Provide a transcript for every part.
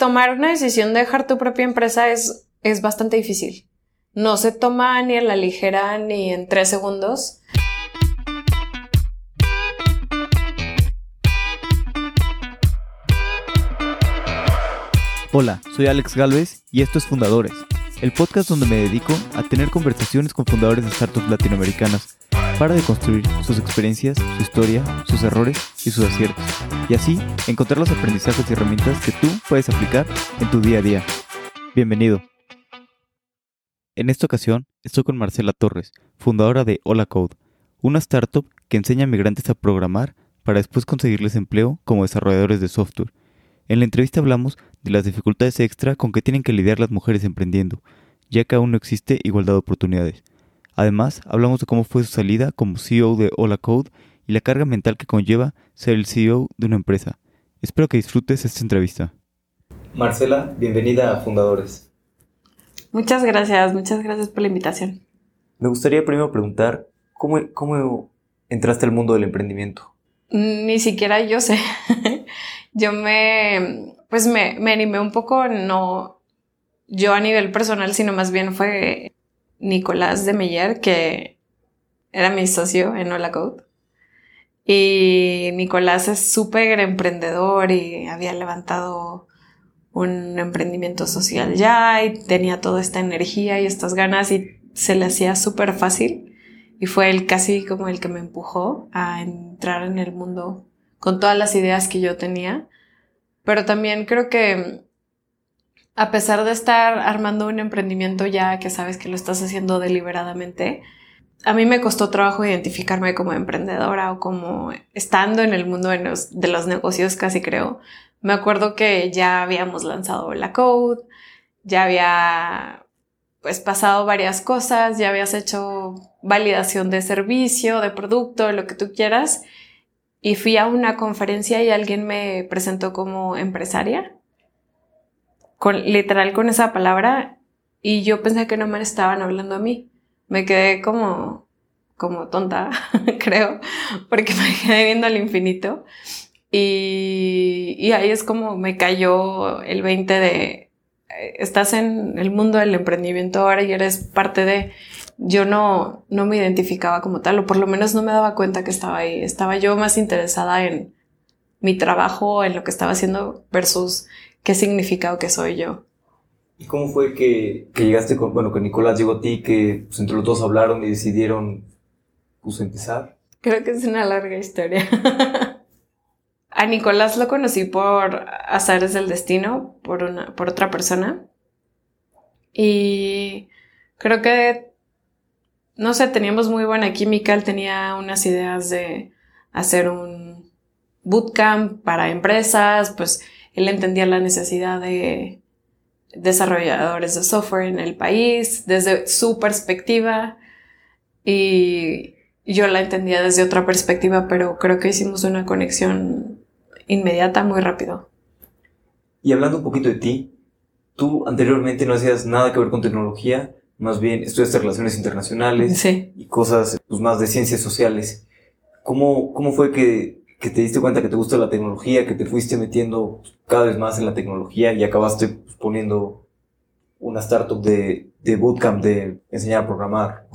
tomar una decisión de dejar tu propia empresa es, es bastante difícil. No se toma ni a la ligera ni en tres segundos. Hola, soy Alex Galvez y esto es Fundadores, el podcast donde me dedico a tener conversaciones con fundadores de startups latinoamericanas para deconstruir sus experiencias, su historia, sus errores y sus aciertos. Y así encontrar los aprendizajes y herramientas que tú puedes aplicar en tu día a día. Bienvenido. En esta ocasión estoy con Marcela Torres, fundadora de Hola Code, una startup que enseña a migrantes a programar para después conseguirles empleo como desarrolladores de software. En la entrevista hablamos de las dificultades extra con que tienen que lidiar las mujeres emprendiendo, ya que aún no existe igualdad de oportunidades. Además, hablamos de cómo fue su salida como CEO de Hola Code y la carga mental que conlleva ser el CEO de una empresa. Espero que disfrutes esta entrevista. Marcela, bienvenida a Fundadores. Muchas gracias, muchas gracias por la invitación. Me gustaría primero preguntar, ¿cómo, cómo entraste al mundo del emprendimiento? Ni siquiera yo sé. yo me, pues me, me animé un poco, no yo a nivel personal, sino más bien fue Nicolás de Meyer, que era mi socio en Hola Code. Y Nicolás es súper emprendedor y había levantado un emprendimiento social ya y tenía toda esta energía y estas ganas y se le hacía súper fácil. Y fue él casi como el que me empujó a entrar en el mundo con todas las ideas que yo tenía. Pero también creo que a pesar de estar armando un emprendimiento ya que sabes que lo estás haciendo deliberadamente, a mí me costó trabajo identificarme como emprendedora o como estando en el mundo de los, negocios, casi creo. Me acuerdo que ya habíamos lanzado la code, ya había pues pasado varias cosas, ya habías hecho validación de servicio, de producto, lo que tú quieras. Y fui a una conferencia y alguien me presentó como empresaria literal con esa palabra y yo pensé que no me estaban hablando a mí. Me quedé como, como tonta, creo, porque me quedé viendo al infinito. Y, y ahí es como me cayó el 20 de, estás en el mundo del emprendimiento ahora y eres parte de, yo no, no me identificaba como tal, o por lo menos no me daba cuenta que estaba ahí. Estaba yo más interesada en mi trabajo, en lo que estaba haciendo versus qué significa o qué soy yo. ¿Y cómo fue que, llegaste con, bueno, que Nicolás llegó a ti, que pues, entre los dos hablaron y decidieron, pues, empezar? Creo que es una larga historia. a Nicolás lo conocí por azares del destino, por, una, por otra persona. Y creo que, no sé, teníamos muy buena química. Él tenía unas ideas de hacer un bootcamp para empresas, pues él entendía la necesidad de desarrolladores de software en el país desde su perspectiva y yo la entendía desde otra perspectiva, pero creo que hicimos una conexión inmediata muy rápido. Y hablando un poquito de ti, tú anteriormente no hacías nada que ver con tecnología, más bien estudiaste relaciones internacionales y cosas pues, más de ciencias sociales. ¿Cómo, ¿Cómo fue que que te diste cuenta que te gusta la tecnología, que te fuiste metiendo cada vez más en la tecnología y acabaste poniendo una startup de, de bootcamp de enseñar a programar.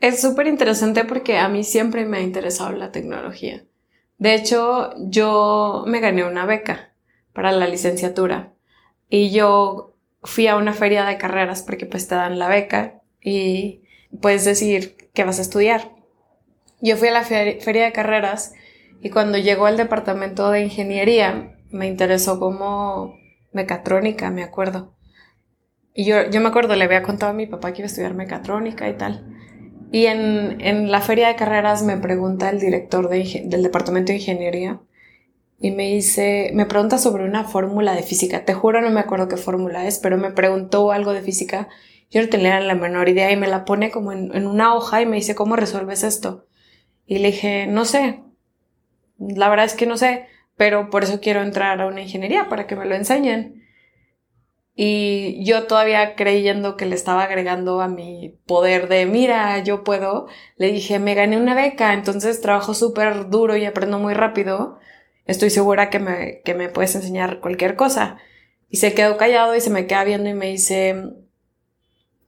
Es súper interesante porque a mí siempre me ha interesado la tecnología. De hecho, yo me gané una beca para la licenciatura y yo fui a una feria de carreras porque pues te dan la beca y puedes decir que vas a estudiar. Yo fui a la feria de carreras y cuando llegó al departamento de ingeniería, me interesó como mecatrónica, me acuerdo. Y yo, yo me acuerdo, le había contado a mi papá que iba a estudiar mecatrónica y tal. Y en, en la feria de carreras me pregunta el director de, del departamento de ingeniería y me dice, me pregunta sobre una fórmula de física. Te juro, no me acuerdo qué fórmula es, pero me preguntó algo de física. Yo no tenía la menor idea y me la pone como en, en una hoja y me dice, ¿cómo resuelves esto? Y le dije, no sé, la verdad es que no sé, pero por eso quiero entrar a una ingeniería, para que me lo enseñen. Y yo todavía creyendo que le estaba agregando a mi poder de, mira, yo puedo, le dije, me gané una beca, entonces trabajo súper duro y aprendo muy rápido. Estoy segura que me, que me puedes enseñar cualquier cosa. Y se quedó callado y se me queda viendo y me dice,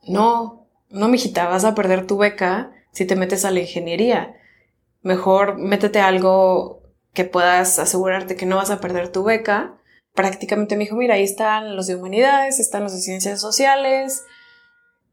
no, no, mijita, vas a perder tu beca si te metes a la ingeniería. Mejor métete algo que puedas asegurarte que no vas a perder tu beca. Prácticamente me dijo, mira, ahí están los de humanidades, están los de ciencias sociales,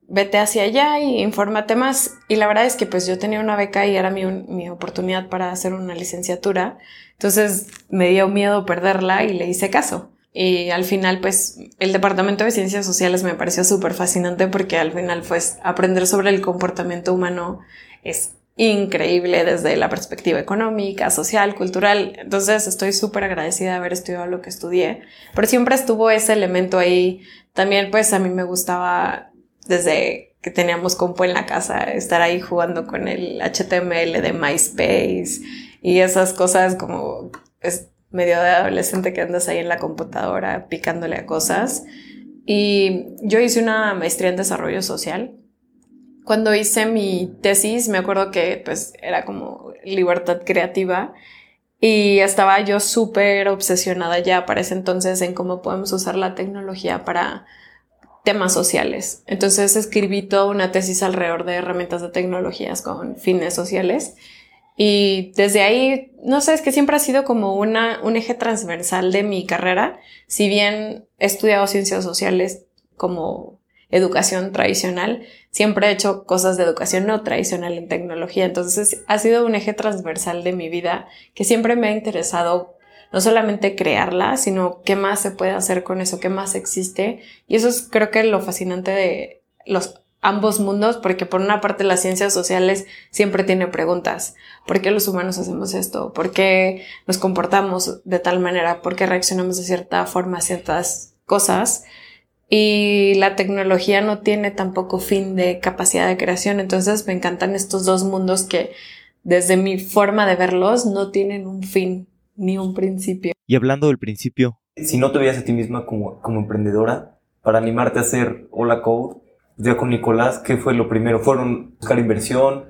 vete hacia allá y infórmate más. Y la verdad es que pues yo tenía una beca y era mi, mi, oportunidad para hacer una licenciatura. Entonces me dio miedo perderla y le hice caso. Y al final pues el departamento de ciencias sociales me pareció súper fascinante porque al final pues aprender sobre el comportamiento humano es increíble desde la perspectiva económica, social, cultural. Entonces estoy súper agradecida de haber estudiado lo que estudié, pero siempre estuvo ese elemento ahí. También pues a mí me gustaba desde que teníamos compo en la casa estar ahí jugando con el HTML de MySpace y esas cosas como es medio de adolescente que andas ahí en la computadora picándole a cosas. Y yo hice una maestría en desarrollo social cuando hice mi tesis, me acuerdo que pues era como libertad creativa y estaba yo súper obsesionada ya para ese entonces en cómo podemos usar la tecnología para temas sociales. Entonces escribí toda una tesis alrededor de herramientas de tecnologías con fines sociales. Y desde ahí, no sé, es que siempre ha sido como una, un eje transversal de mi carrera. Si bien he estudiado ciencias sociales como educación tradicional, siempre he hecho cosas de educación no tradicional en tecnología. Entonces ha sido un eje transversal de mi vida que siempre me ha interesado no solamente crearla, sino qué más se puede hacer con eso, qué más existe. Y eso es creo que lo fascinante de los ambos mundos, porque por una parte las ciencias sociales siempre tienen preguntas. ¿Por qué los humanos hacemos esto? ¿Por qué nos comportamos de tal manera? ¿Por qué reaccionamos de cierta forma a ciertas cosas? Y la tecnología no tiene tampoco fin de capacidad de creación. Entonces me encantan estos dos mundos que desde mi forma de verlos no tienen un fin ni un principio. Y hablando del principio. Si no te veías a ti misma como, como emprendedora, para animarte a hacer Hola Code, ya con Nicolás, ¿qué fue lo primero? ¿Fueron buscar inversión?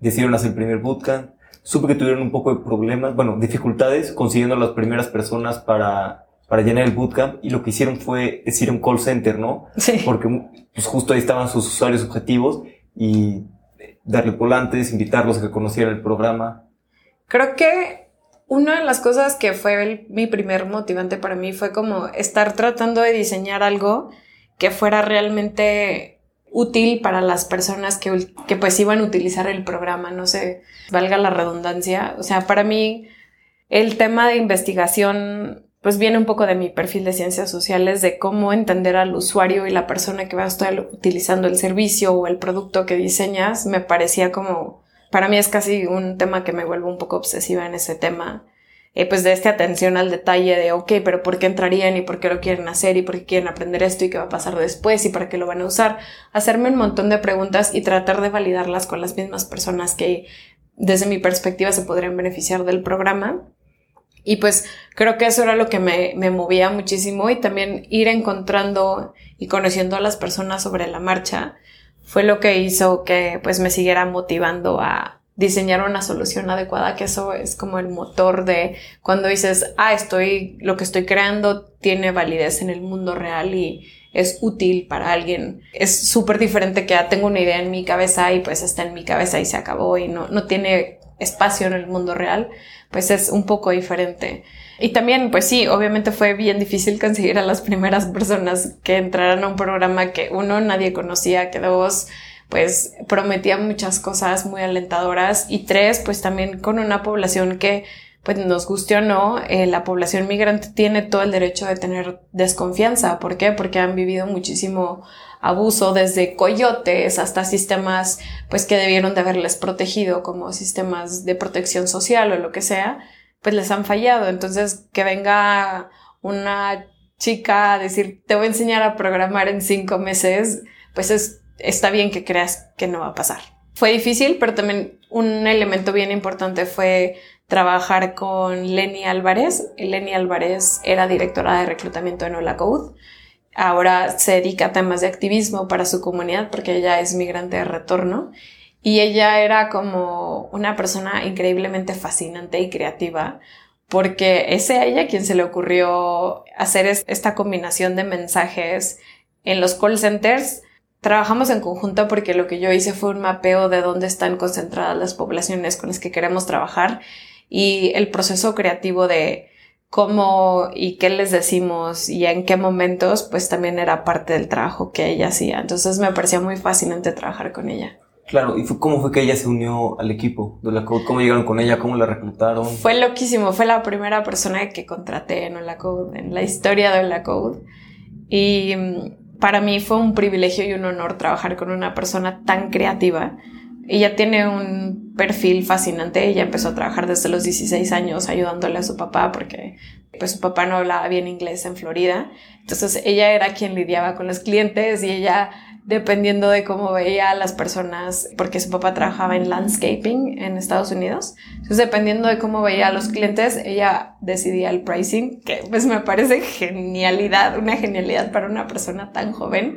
¿Decidieron hacer el primer bootcamp? Supe que tuvieron un poco de problemas, bueno, dificultades consiguiendo a las primeras personas para para llenar el bootcamp y lo que hicieron fue decir un call center, ¿no? Sí. Porque pues, justo ahí estaban sus usuarios objetivos y darle volantes, invitarlos a que conocieran el programa. Creo que una de las cosas que fue mi primer motivante para mí fue como estar tratando de diseñar algo que fuera realmente útil para las personas que, que pues iban a utilizar el programa, no sé, valga la redundancia. O sea, para mí el tema de investigación pues viene un poco de mi perfil de ciencias sociales, de cómo entender al usuario y la persona que va a estar utilizando el servicio o el producto que diseñas, me parecía como, para mí es casi un tema que me vuelve un poco obsesiva en ese tema. Eh, pues de esta atención al detalle de, ok, pero ¿por qué entrarían y por qué lo quieren hacer y por qué quieren aprender esto y qué va a pasar después y para qué lo van a usar? Hacerme un montón de preguntas y tratar de validarlas con las mismas personas que desde mi perspectiva se podrían beneficiar del programa y pues creo que eso era lo que me, me, movía muchísimo y también ir encontrando y conociendo a las personas sobre la marcha fue lo que hizo que pues me siguiera motivando a diseñar una solución adecuada, que eso es como el motor de cuando dices, ah, estoy, lo que estoy creando tiene validez en el mundo real y es útil para alguien. Es súper diferente que ya tengo una idea en mi cabeza y pues está en mi cabeza y se acabó y no, no tiene espacio en el mundo real pues es un poco diferente. Y también, pues sí, obviamente fue bien difícil conseguir a las primeras personas que entraran a un programa que uno nadie conocía, que dos, pues prometía muchas cosas muy alentadoras y tres, pues también con una población que pues nos guste o no, eh, la población migrante tiene todo el derecho de tener desconfianza. ¿Por qué? Porque han vivido muchísimo abuso desde coyotes hasta sistemas pues que debieron de haberles protegido como sistemas de protección social o lo que sea, pues les han fallado. Entonces que venga una chica a decir te voy a enseñar a programar en cinco meses, pues es, está bien que creas que no va a pasar. Fue difícil, pero también un elemento bien importante fue trabajar con Lenny Álvarez. Lenny Álvarez era directora de reclutamiento en Hola. Ahora se dedica a temas de activismo para su comunidad porque ella es migrante de retorno. Y ella era como una persona increíblemente fascinante y creativa porque es ella quien se le ocurrió hacer esta combinación de mensajes en los call centers. Trabajamos en conjunto porque lo que yo hice fue un mapeo de dónde están concentradas las poblaciones con las que queremos trabajar y el proceso creativo de cómo y qué les decimos y en qué momentos, pues también era parte del trabajo que ella hacía. Entonces me parecía muy fascinante trabajar con ella. Claro, ¿y cómo fue que ella se unió al equipo de la Code? ¿Cómo llegaron con ella? ¿Cómo la reclutaron? Fue loquísimo, fue la primera persona que contraté en la Code, en la historia de la Code. Y mm, para mí fue un privilegio y un honor trabajar con una persona tan creativa. Ella tiene un perfil fascinante. Ella empezó a trabajar desde los 16 años ayudándole a su papá porque pues su papá no hablaba bien inglés en Florida. Entonces ella era quien lidiaba con los clientes y ella dependiendo de cómo veía a las personas, porque su papá trabajaba en landscaping en Estados Unidos. Entonces, dependiendo de cómo veía a los clientes, ella decidía el pricing, que pues me parece genialidad, una genialidad para una persona tan joven.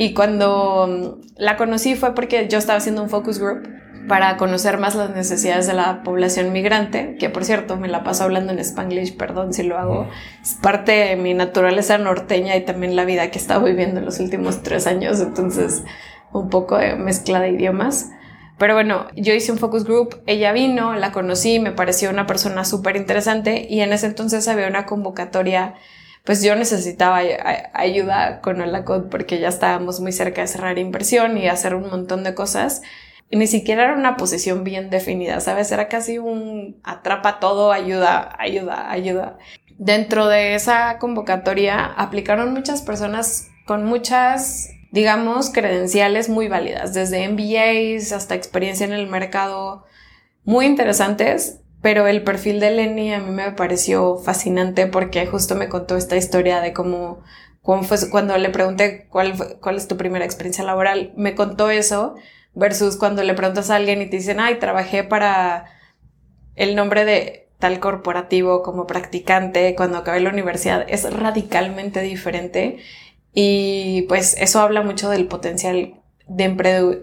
Y cuando la conocí fue porque yo estaba haciendo un focus group para conocer más las necesidades de la población migrante, que por cierto me la paso hablando en spanglish, perdón si lo hago, es parte de mi naturaleza norteña y también la vida que he estado viviendo en los últimos tres años, entonces un poco de mezcla de idiomas. Pero bueno, yo hice un focus group, ella vino, la conocí, me pareció una persona súper interesante y en ese entonces había una convocatoria, pues yo necesitaba ayuda con Holacode porque ya estábamos muy cerca de cerrar inversión y hacer un montón de cosas ni siquiera era una posición bien definida, ¿sabes? Era casi un atrapa todo, ayuda, ayuda, ayuda. Dentro de esa convocatoria aplicaron muchas personas con muchas, digamos, credenciales muy válidas, desde MBAs hasta experiencia en el mercado, muy interesantes, pero el perfil de Lenny a mí me pareció fascinante porque justo me contó esta historia de cómo, cuando le pregunté cuál, cuál es tu primera experiencia laboral, me contó eso versus cuando le preguntas a alguien y te dicen, ay, trabajé para el nombre de tal corporativo como practicante cuando acabé la universidad, es radicalmente diferente. Y pues eso habla mucho del potencial de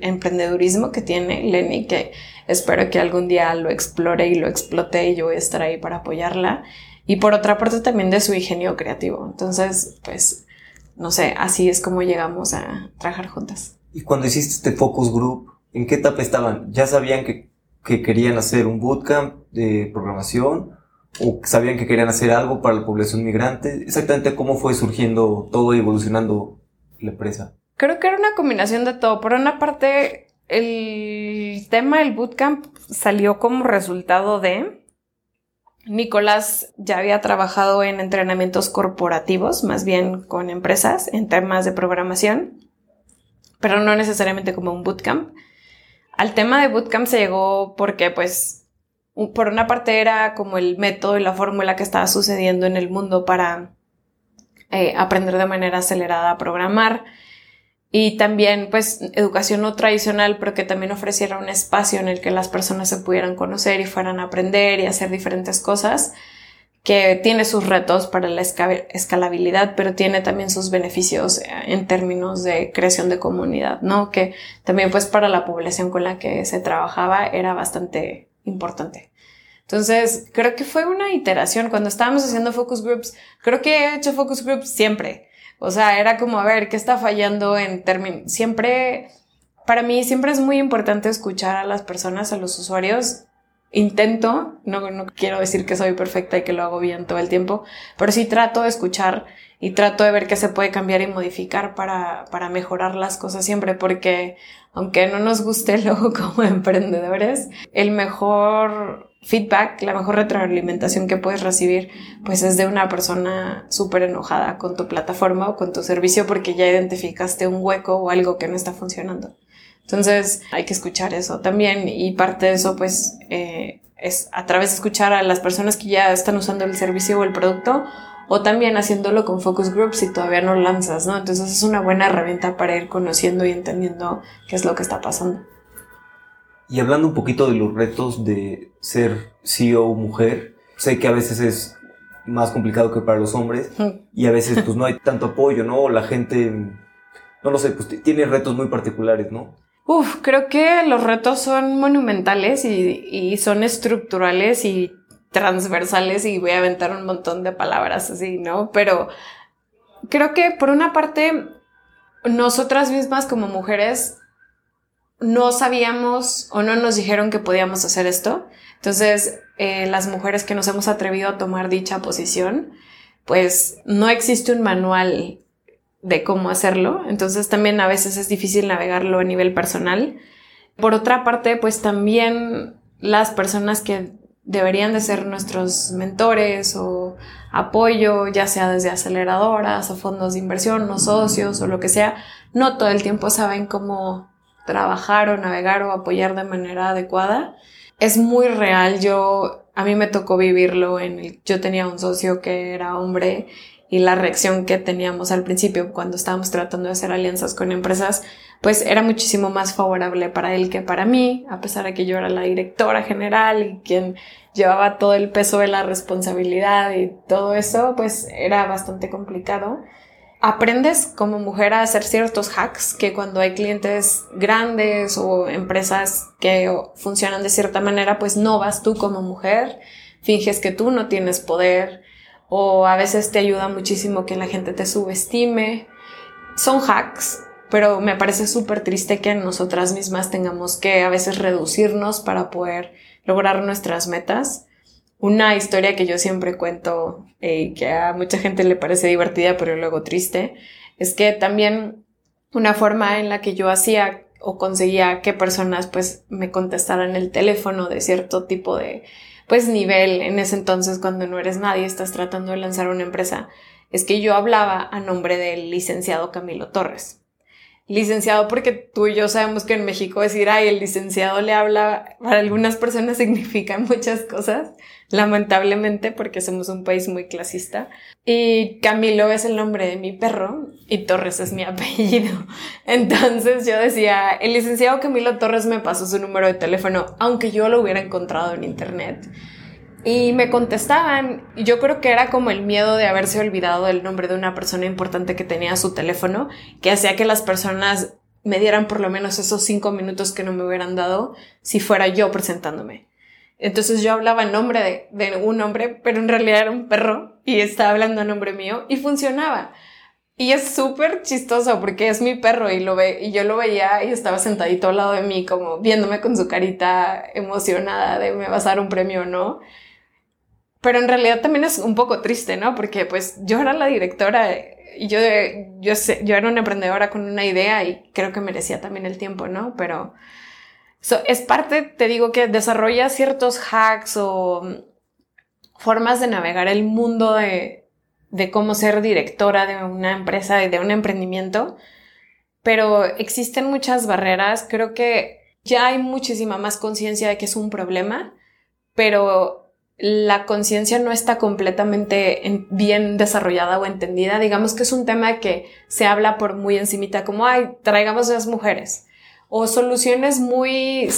emprendedurismo que tiene Lenny, que espero que algún día lo explore y lo explote y yo voy a estar ahí para apoyarla. Y por otra parte también de su ingenio creativo. Entonces, pues, no sé, así es como llegamos a trabajar juntas. Y cuando hiciste este focus group, ¿en qué etapa estaban? ¿Ya sabían que, que querían hacer un bootcamp de programación? ¿O sabían que querían hacer algo para la población migrante? Exactamente cómo fue surgiendo todo y evolucionando la empresa. Creo que era una combinación de todo. Por una parte, el tema del bootcamp salió como resultado de Nicolás ya había trabajado en entrenamientos corporativos, más bien con empresas, en temas de programación pero no necesariamente como un bootcamp. Al tema de bootcamp se llegó porque pues por una parte era como el método y la fórmula que estaba sucediendo en el mundo para eh, aprender de manera acelerada a programar y también pues educación no tradicional pero que también ofreciera un espacio en el que las personas se pudieran conocer y fueran a aprender y hacer diferentes cosas que tiene sus retos para la escalabilidad, pero tiene también sus beneficios eh, en términos de creación de comunidad, ¿no? Que también pues para la población con la que se trabajaba era bastante importante. Entonces, creo que fue una iteración. Cuando estábamos haciendo focus groups, creo que he hecho focus groups siempre. O sea, era como, a ver, ¿qué está fallando en términos? Siempre, para mí, siempre es muy importante escuchar a las personas, a los usuarios, intento, no, no quiero decir que soy perfecta y que lo hago bien todo el tiempo, pero sí trato de escuchar y trato de ver qué se puede cambiar y modificar para, para mejorar las cosas siempre, porque aunque no nos guste luego como emprendedores, el mejor feedback, la mejor retroalimentación que puedes recibir, pues es de una persona súper enojada con tu plataforma o con tu servicio porque ya identificaste un hueco o algo que no está funcionando. Entonces hay que escuchar eso también y parte de eso pues eh, es a través de escuchar a las personas que ya están usando el servicio o el producto o también haciéndolo con focus groups si todavía no lanzas, ¿no? Entonces es una buena herramienta para ir conociendo y entendiendo qué es lo que está pasando. Y hablando un poquito de los retos de ser CEO mujer, sé que a veces es más complicado que para los hombres y a veces pues no hay tanto apoyo, ¿no? La gente, no lo sé, pues tiene retos muy particulares, ¿no? Uf, creo que los retos son monumentales y, son estructurales y transversales y voy a aventar un montón de palabras así, ¿no? Pero creo que por una parte, nosotras mismas como mujeres no sabíamos o no nos dijeron que podíamos hacer esto. Entonces, eh, las mujeres que nos hemos atrevido a tomar dicha posición, pues no existe un manual de cómo hacerlo. Entonces también a veces es difícil navegarlo a nivel personal. Por otra parte, pues también las personas que deberían de ser nuestros mentores o apoyo, ya sea desde aceleradoras o fondos de inversión o socios o lo que sea, no todo el tiempo saben cómo trabajar o navegar o apoyar de manera adecuada. Es muy real, yo a mí me tocó vivirlo en el, yo tenía un socio que era hombre y la reacción que teníamos al principio cuando estábamos tratando de hacer alianzas con empresas, pues era muchísimo más favorable para él que para mí, a pesar de que yo era la directora general y quien llevaba todo el peso de la responsabilidad y todo eso, pues era bastante complicado. Aprendes como mujer a hacer ciertos hacks que cuando hay clientes grandes o empresas que funcionan de cierta manera, pues no vas tú como mujer, finges que tú no tienes poder, o a veces te ayuda muchísimo que la gente te subestime. Son hacks, pero me parece súper triste que nosotras mismas tengamos que a veces reducirnos para poder lograr nuestras metas. Una historia que yo siempre cuento y eh, que a mucha gente le parece divertida pero luego triste, es que también una forma en la que yo hacía o conseguía que personas pues me contestaran el teléfono de cierto tipo de pues nivel en ese entonces cuando no eres nadie, estás tratando de lanzar una empresa, es que yo hablaba a nombre del licenciado Camilo Torres. Licenciado porque tú y yo sabemos que en México decir, ay, el licenciado le habla, para algunas personas significa muchas cosas, lamentablemente porque somos un país muy clasista. Y Camilo es el nombre de mi perro y Torres es mi apellido. Entonces yo decía, el licenciado Camilo Torres me pasó su número de teléfono, aunque yo lo hubiera encontrado en internet. Y me contestaban, yo creo que era como el miedo de haberse olvidado del nombre de una persona importante que tenía su teléfono, que hacía que las personas me dieran por lo menos esos cinco minutos que no me hubieran dado si fuera yo presentándome. Entonces yo hablaba en nombre de, de, un hombre, pero en realidad era un perro y estaba hablando en nombre mío y funcionaba. Y es súper chistoso porque es mi perro y lo ve, y yo lo veía y estaba sentadito al lado de mí como viéndome con su carita emocionada de me vas a dar un premio o no. Pero en realidad también es un poco triste, ¿no? Porque pues yo era la directora y yo, yo, sé, yo era una emprendedora con una idea y creo que merecía también el tiempo, ¿no? Pero es parte, te digo, que desarrolla ciertos hacks o formas de navegar el mundo de, cómo ser directora de una empresa y de un emprendimiento, pero existen muchas barreras. Creo que ya hay muchísima más conciencia de que es un problema, pero la conciencia no está completamente bien desarrollada o entendida. Digamos que es un tema que se habla por muy encimita, como, ay, traigamos las mujeres o soluciones muy,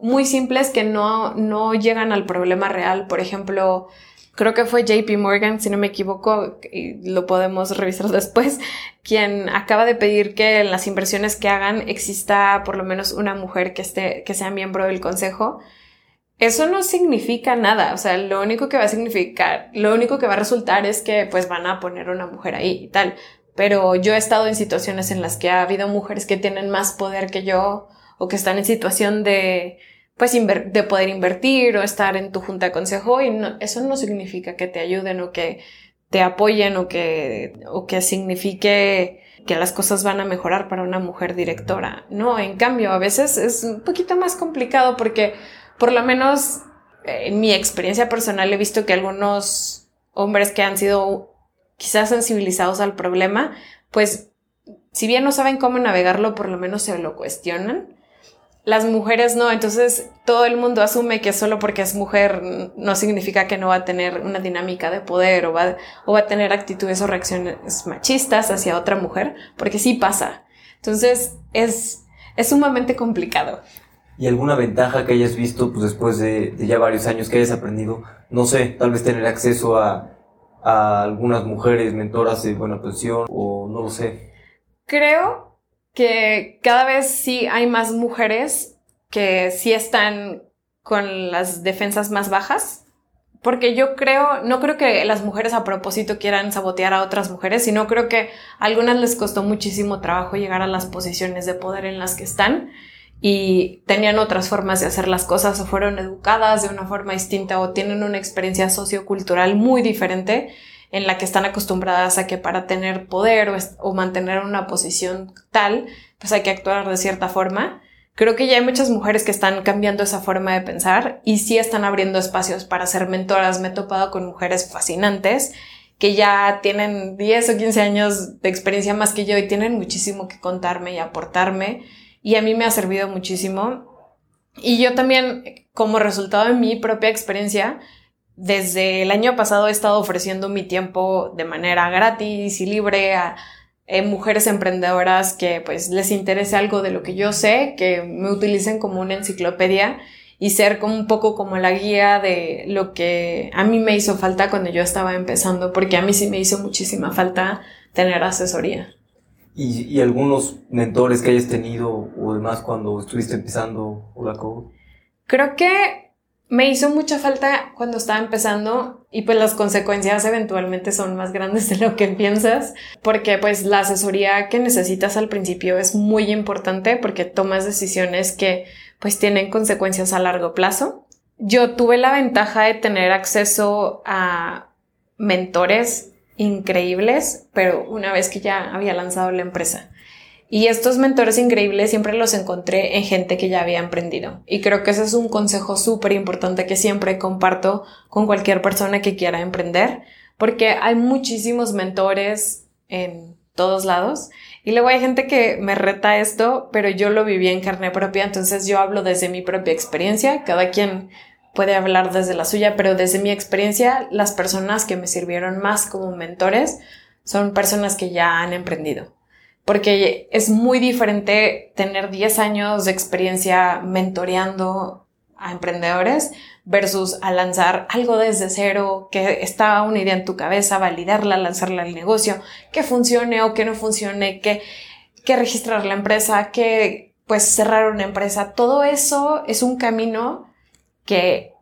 muy simples que no, no llegan al problema real. Por ejemplo, creo que fue JP Morgan, si no me equivoco, y lo podemos revisar después, quien acaba de pedir que en las inversiones que hagan exista por lo menos una mujer que esté, que sea miembro del consejo. Eso no significa nada, o sea, lo único que va a significar, lo único que va a resultar es que pues van a poner una mujer ahí y tal, pero yo he estado en situaciones en las que ha habido mujeres que tienen más poder que yo o que están en situación de, pues, de poder invertir o estar en tu junta de consejo y eso no significa que te ayuden o que te apoyen o que, o que signifique que las cosas van a mejorar para una mujer directora. No, en cambio, a veces es un poquito más complicado porque por lo menos en mi experiencia personal he visto que algunos hombres que han sido quizás sensibilizados al problema, pues si bien no saben cómo navegarlo, por lo menos se lo cuestionan. Las mujeres no, entonces todo el mundo asume que solo porque es mujer no significa que no va a tener una dinámica de poder o va, o va a tener actitudes o reacciones machistas hacia otra mujer, porque sí pasa. Entonces es, es sumamente complicado. ¿Y alguna ventaja que hayas visto pues, después de, de ya varios años que hayas aprendido? No sé, tal vez tener acceso a, a algunas mujeres mentoras de buena pensión o no lo sé. Creo que cada vez sí hay más mujeres que sí están con las defensas más bajas porque yo creo, no creo que las mujeres a propósito quieran sabotear a otras mujeres, sino creo que a algunas les costó muchísimo trabajo llegar a las posiciones de poder en las que están y tenían otras formas de hacer las cosas o fueron educadas de una forma distinta o tienen una experiencia sociocultural muy diferente en la que están acostumbradas a que para tener poder o, mantener una posición tal, pues hay que actuar de cierta forma. Creo que ya hay muchas mujeres que están cambiando esa forma de pensar y sí están abriendo espacios para ser mentoras. Me he topado con mujeres fascinantes que ya tienen 10 o 15 años de experiencia más que yo y tienen muchísimo que contarme y aportarme y a mí me ha servido muchísimo. Y yo también, como resultado de mi propia experiencia, desde el año pasado he estado ofreciendo mi tiempo de manera gratis y libre a, eh, mujeres emprendedoras que pues les interese algo de lo que yo sé, que me utilicen como una enciclopedia y ser como un poco como la guía de lo que a mí me hizo falta cuando yo estaba empezando, porque a mí sí me hizo muchísima falta tener asesoría y, algunos mentores que hayas tenido o demás cuando estuviste empezando Hola Code? Creo que me hizo mucha falta cuando estaba empezando y pues las consecuencias eventualmente son más grandes de lo que piensas porque pues la asesoría que necesitas al principio es muy importante porque tomas decisiones que pues tienen consecuencias a largo plazo. Yo tuve la ventaja de tener acceso a mentores increíbles, pero una vez que ya había lanzado la empresa. Y estos mentores increíbles siempre los encontré en gente que ya había emprendido. Y creo que ese es un consejo súper importante que siempre comparto con cualquier persona que quiera emprender, porque hay muchísimos mentores en todos lados. Y luego hay gente que me reta esto, pero yo lo viví en carne propia, entonces yo hablo desde mi propia experiencia. Cada quien puede hablar desde la suya, pero desde mi experiencia, las personas que me sirvieron más como mentores son personas que ya han emprendido. Porque es muy diferente tener 10 años de experiencia mentoreando a emprendedores versus a lanzar algo desde cero, que está una idea en tu cabeza, validarla, lanzarla al negocio, que funcione o que no funcione, que, que registrar la empresa, que pues cerrar una empresa. Todo eso es un camino que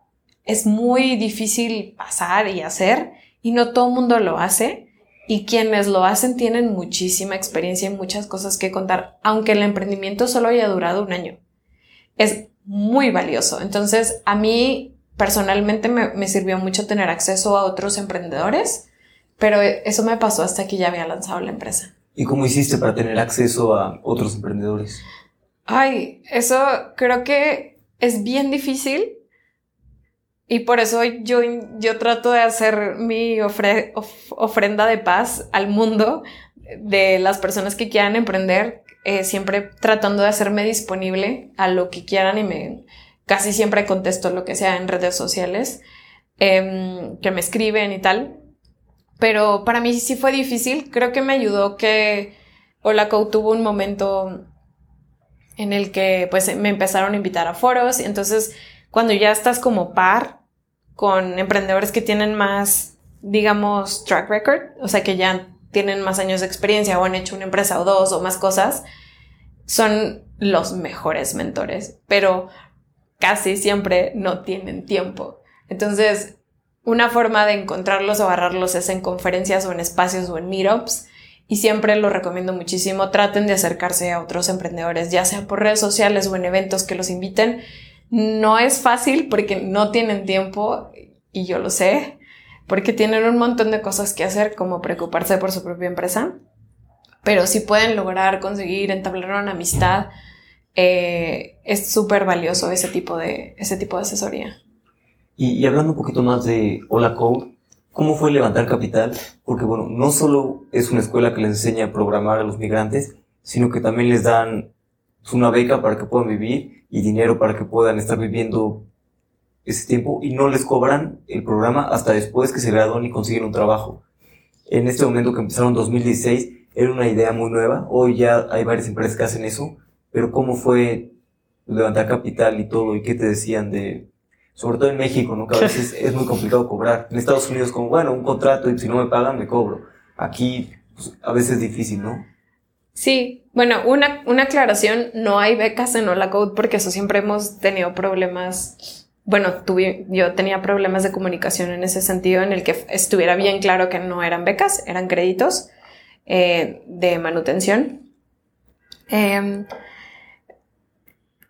es muy difícil pasar y hacer y no todo el mundo lo hace y quienes lo hacen tienen muchísima experiencia y muchas cosas que contar, aunque el emprendimiento solo haya durado un año. Es muy valioso. Entonces, a mí personalmente me, me sirvió mucho tener acceso a otros emprendedores, pero eso me pasó hasta que ya había lanzado la empresa. ¿Y cómo hiciste para tener acceso a otros emprendedores? Ay, eso creo que es bien difícil y por eso yo, yo trato de hacer mi ofrenda de paz al mundo de las personas que quieran emprender, eh, siempre tratando de hacerme disponible a lo que quieran y me casi siempre contesto lo que sea en redes sociales, em, que me escriben y tal. Pero para mí sí fue difícil. Creo que me ayudó que Holaco tuvo un momento en el que pues me empezaron a invitar a foros entonces cuando ya estás como par con emprendedores que tienen más, digamos, track record, o sea, que ya tienen más años de experiencia o han hecho una empresa o dos o más cosas, son los mejores mentores, pero casi siempre no tienen tiempo. Entonces, una forma de encontrarlos o agarrarlos es en conferencias o en espacios o en meetups. Y siempre lo recomiendo muchísimo. Traten de acercarse a otros emprendedores, ya sea por redes sociales o en eventos que los inviten no es fácil porque no tienen tiempo y yo lo sé, porque tienen un montón de cosas que hacer como preocuparse por su propia empresa, pero si pueden lograr conseguir entablar una amistad, eh, es súper valioso ese tipo, de, ese tipo de asesoría. Y, hablando un poquito más de Hola Code, ¿cómo fue levantar capital? Porque bueno, no solo es una escuela que les enseña a programar a los migrantes, sino que también les dan una beca para que puedan vivir y dinero para que puedan estar viviendo ese tiempo y no les cobran el programa hasta después que se gradúan y consiguen un trabajo. En este momento que empezaron en 2016 era una idea muy nueva, hoy ya hay varias empresas que hacen eso, pero ¿cómo fue levantar capital y todo y qué te decían de, sobre todo en México, ¿no? Que a veces es muy complicado cobrar. En Estados Unidos como, bueno, un contrato y si no me pagan me cobro. Aquí pues, a veces es difícil, ¿no? Sí, bueno, una, una aclaración, no hay becas en Hola Code porque eso siempre hemos tenido problemas bueno, tuve, yo tenía problemas de comunicación en ese sentido, en el que estuviera bien claro que no eran becas, eran créditos eh, de manutención. Em,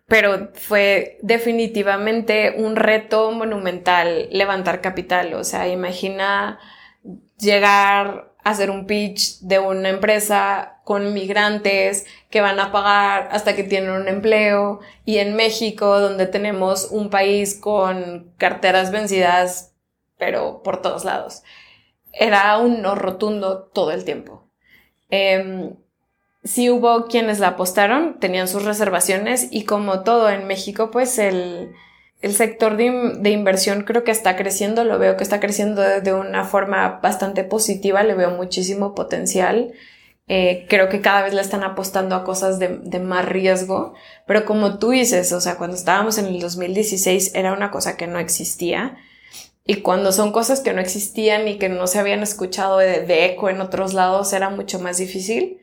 pero fue definitivamente un reto monumental levantar capital. O sea, imagina llegar hacer un pitch de una empresa con migrantes que van a pagar hasta que tienen un empleo y en México donde tenemos un país con carteras vencidas pero por todos lados. Era un no rotundo todo el tiempo. Eh, sí hubo quienes la apostaron, tenían sus reservaciones y como todo en México, pues el, sector de, inversión creo que está creciendo, lo veo que está creciendo de, una forma bastante positiva, le veo muchísimo potencial. Eh, creo que cada vez le están apostando a cosas de, de, más riesgo, pero como tú dices, o sea, cuando estábamos en el 2016 era una cosa que no existía. Y cuando son cosas que no existían y que no se habían escuchado de eco en otros lados, era mucho más difícil.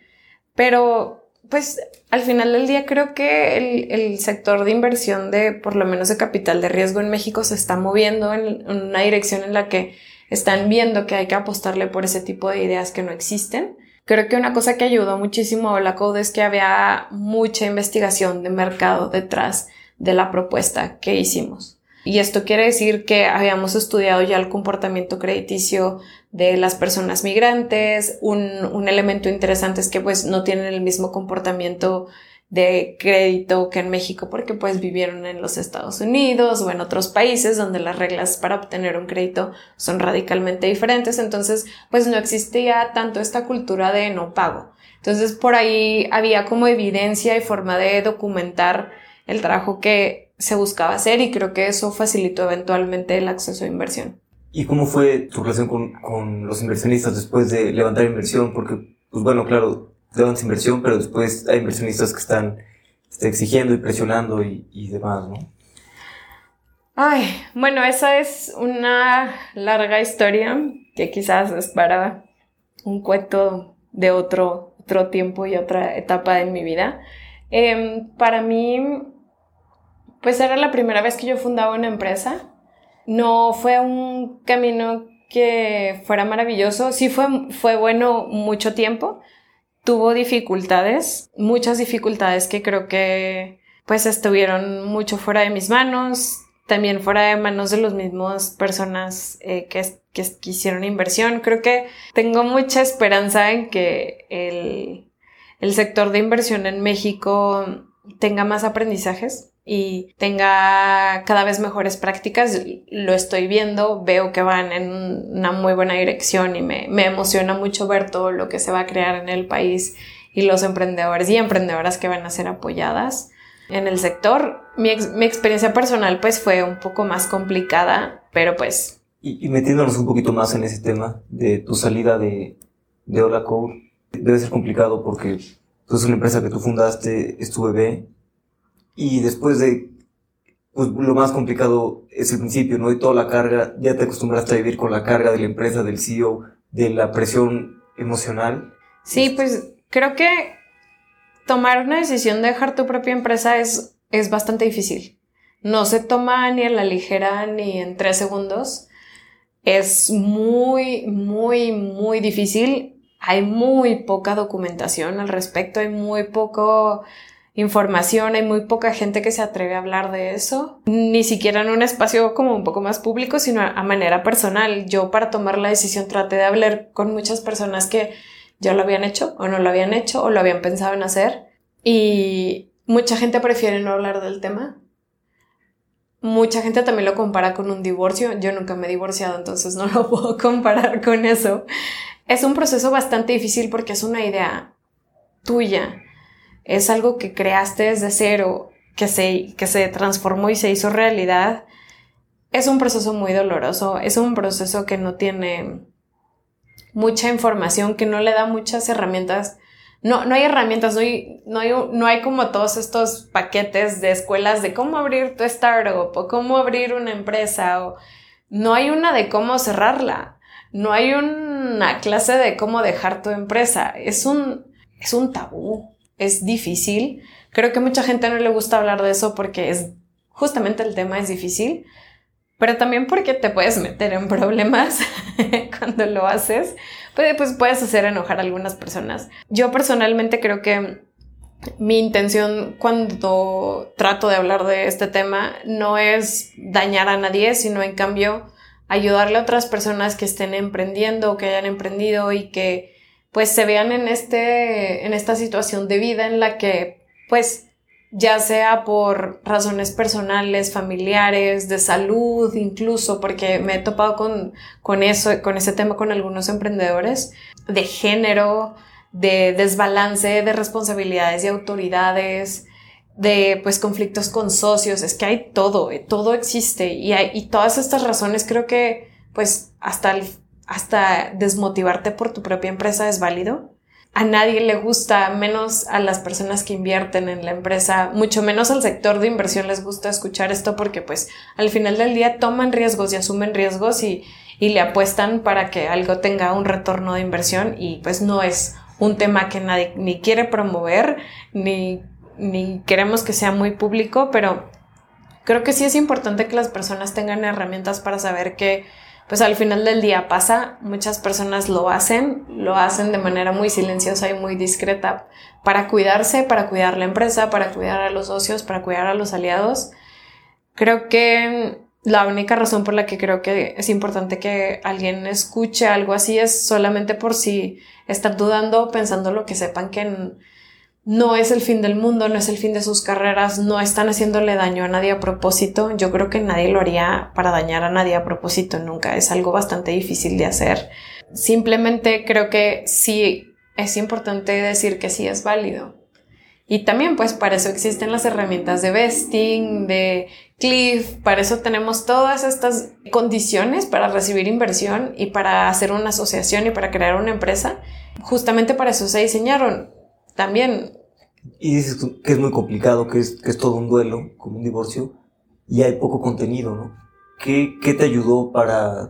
Pero, pues, al final del día creo que el, el, sector de inversión de, por lo menos de capital de riesgo en México, se está moviendo en, una dirección en la que están viendo que hay que apostarle por ese tipo de ideas que no existen. Creo que una cosa que ayudó muchísimo a la Code es que había mucha investigación de mercado detrás de la propuesta que hicimos. Y esto quiere decir que habíamos estudiado ya el comportamiento crediticio de las personas migrantes. Un, un, elemento interesante es que pues no tienen el mismo comportamiento de crédito que en México porque pues vivieron en los Estados Unidos o en otros países donde las reglas para obtener un crédito son radicalmente diferentes. Entonces pues no existía tanto esta cultura de no pago. Entonces por ahí había como evidencia y forma de documentar el trabajo que se buscaba hacer y creo que eso facilitó eventualmente el acceso a inversión. ¿Y cómo fue tu relación con, con los inversionistas después de levantar inversión? Porque, pues bueno, claro, levantas inversión, pero después hay inversionistas que están este, exigiendo y presionando y, demás, ¿no? Ay, bueno, esa es una larga historia que quizás es para un cuento de otro, otro tiempo y otra etapa de mi vida. Eh, para mí, pues era la primera vez que yo fundaba una empresa. No fue un camino que fuera maravilloso. Sí fue, fue bueno mucho tiempo. Tuvo dificultades, muchas dificultades que creo que pues estuvieron mucho fuera de mis manos, también fuera de manos de las mismas personas eh, que, que, que, hicieron inversión. Creo que tengo mucha esperanza en que el, el sector de inversión en México tenga más aprendizajes y tenga cada vez mejores prácticas. Lo estoy viendo, veo que van en una muy buena dirección y me, me, emociona mucho ver todo lo que se va a crear en el país y los emprendedores y emprendedoras que van a ser apoyadas en el sector. Mi, mi experiencia personal pues fue un poco más complicada, pero pues... Y, y, metiéndonos un poquito más en ese tema de tu salida de, de Hola Code, debe ser complicado porque tú es una empresa que tú fundaste, es tu bebé, y después de, pues lo más complicado es el principio, ¿no? Y toda la carga, ya te acostumbraste a vivir con la carga de la empresa, del CEO, de la presión emocional. Sí, pues creo que tomar una decisión de dejar tu propia empresa es, es bastante difícil. No se toma ni a la ligera ni en tres segundos. Es muy, muy, muy difícil. Hay muy poca documentación al respecto, hay muy poco información, hay muy poca gente que se atreve a hablar de eso, ni siquiera en un espacio como un poco más público, sino a manera personal. Yo para tomar la decisión traté de hablar con muchas personas que ya lo habían hecho o no lo habían hecho o lo habían pensado en hacer y mucha gente prefiere no hablar del tema. Mucha gente también lo compara con un divorcio. Yo nunca me he divorciado, entonces no lo puedo comparar con eso. Es un proceso bastante difícil porque es una idea tuya es algo que creaste desde cero, que se, que se transformó y se hizo realidad, es un proceso muy doloroso, es un proceso que no tiene mucha información, que no le da muchas herramientas. No, no hay herramientas, no hay, no, hay, no hay como todos estos paquetes de escuelas de cómo abrir tu startup o cómo abrir una empresa o no hay una de cómo cerrarla. No hay una clase de cómo dejar tu empresa. Es un, es un tabú es difícil. Creo que mucha gente no le gusta hablar de eso porque es justamente el tema es difícil, pero también porque te puedes meter en problemas cuando lo haces, pues, pues puedes hacer enojar a algunas personas. Yo personalmente creo que mi intención cuando trato de hablar de este tema no es dañar a nadie, sino en cambio ayudarle a otras personas que estén emprendiendo o que hayan emprendido y que pues se vean en este en esta situación de vida en la que pues ya sea por razones personales, familiares, de salud, incluso, porque me he topado con, con eso, con ese tema con algunos emprendedores, de género, de desbalance de responsabilidades y autoridades, de pues conflictos con socios, es que hay todo, eh, todo existe y, y todas estas razones creo que pues hasta, hasta desmotivarte por tu propia empresa es válido. A nadie le gusta, menos a las personas que invierten en la empresa, mucho menos al sector de inversión les gusta escuchar esto porque pues al final del día toman riesgos y asumen riesgos y, y le apuestan para que algo tenga un retorno de inversión y pues no es un tema que nadie ni quiere promover ni, ni queremos que sea muy público, pero creo que sí es importante que las personas tengan herramientas para saber que pues al final del día pasa, muchas personas lo hacen, lo hacen de manera muy silenciosa y muy discreta para cuidarse, para cuidar la empresa, para cuidar a los socios, para cuidar a los aliados. Creo que la única razón por la que creo que es importante que alguien escuche algo así es solamente por si están dudando, pensando lo que sepan que no es el fin del mundo, no es el fin de sus carreras, no están haciéndole daño a nadie a propósito. Yo creo que nadie lo haría para dañar a nadie a propósito, nunca. Es algo bastante difícil de hacer. Simplemente creo que sí es importante decir que sí es válido. Y también pues para eso existen las herramientas de vesting, de Cliff, para eso tenemos todas estas condiciones para recibir inversión y para hacer una asociación y para crear una empresa. Justamente para eso se diseñaron también. Y dices que es muy complicado, que es, que es todo un duelo, como un divorcio, y hay poco contenido, ¿no? ¿Qué, qué te ayudó para,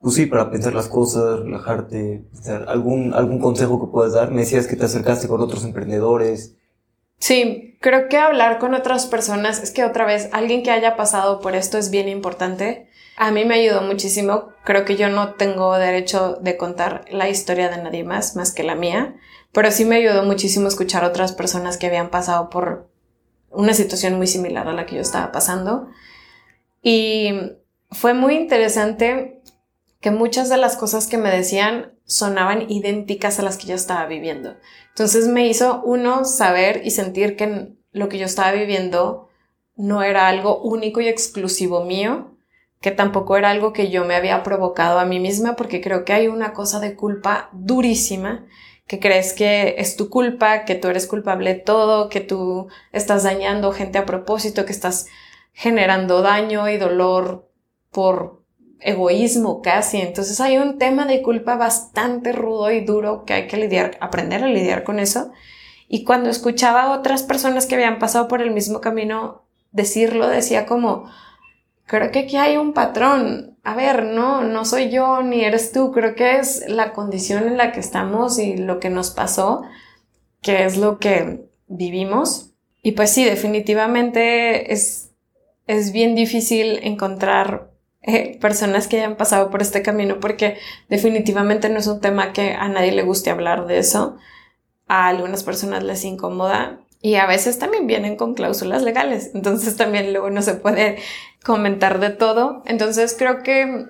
pues sí, para pensar las cosas, relajarte? ¿Algún, ¿Algún consejo que puedas dar? Me decías que te acercaste con otros emprendedores. Sí, creo que hablar con otras personas, es que otra vez, alguien que haya pasado por esto es bien importante. A mí me ayudó muchísimo. Creo que yo no tengo derecho de contar la historia de nadie más, más que la mía. Pero sí me ayudó muchísimo escuchar a otras personas que habían pasado por una situación muy similar a la que yo estaba pasando. Y fue muy interesante que muchas de las cosas que me decían sonaban idénticas a las que yo estaba viviendo. Entonces me hizo uno saber y sentir que lo que yo estaba viviendo no era algo único y exclusivo mío, que tampoco era algo que yo me había provocado a mí misma, porque creo que hay una cosa de culpa durísima que crees que es tu culpa, que tú eres culpable de todo, que tú estás dañando gente a propósito, que estás generando daño y dolor por egoísmo casi. Entonces hay un tema de culpa bastante rudo y duro que hay que lidiar, aprender a lidiar con eso. Y cuando escuchaba a otras personas que habían pasado por el mismo camino decirlo, decía como, creo que aquí hay un patrón a ver, no, no soy yo ni eres tú, creo que es la condición en la que estamos y lo que nos pasó, que es lo que vivimos. Y pues sí, definitivamente es, es bien difícil encontrar eh, personas que hayan pasado por este camino porque definitivamente no es un tema que a nadie le guste hablar de eso. A algunas personas les incomoda y a veces también vienen con cláusulas legales. Entonces también luego no se puede comentar de todo. Entonces creo que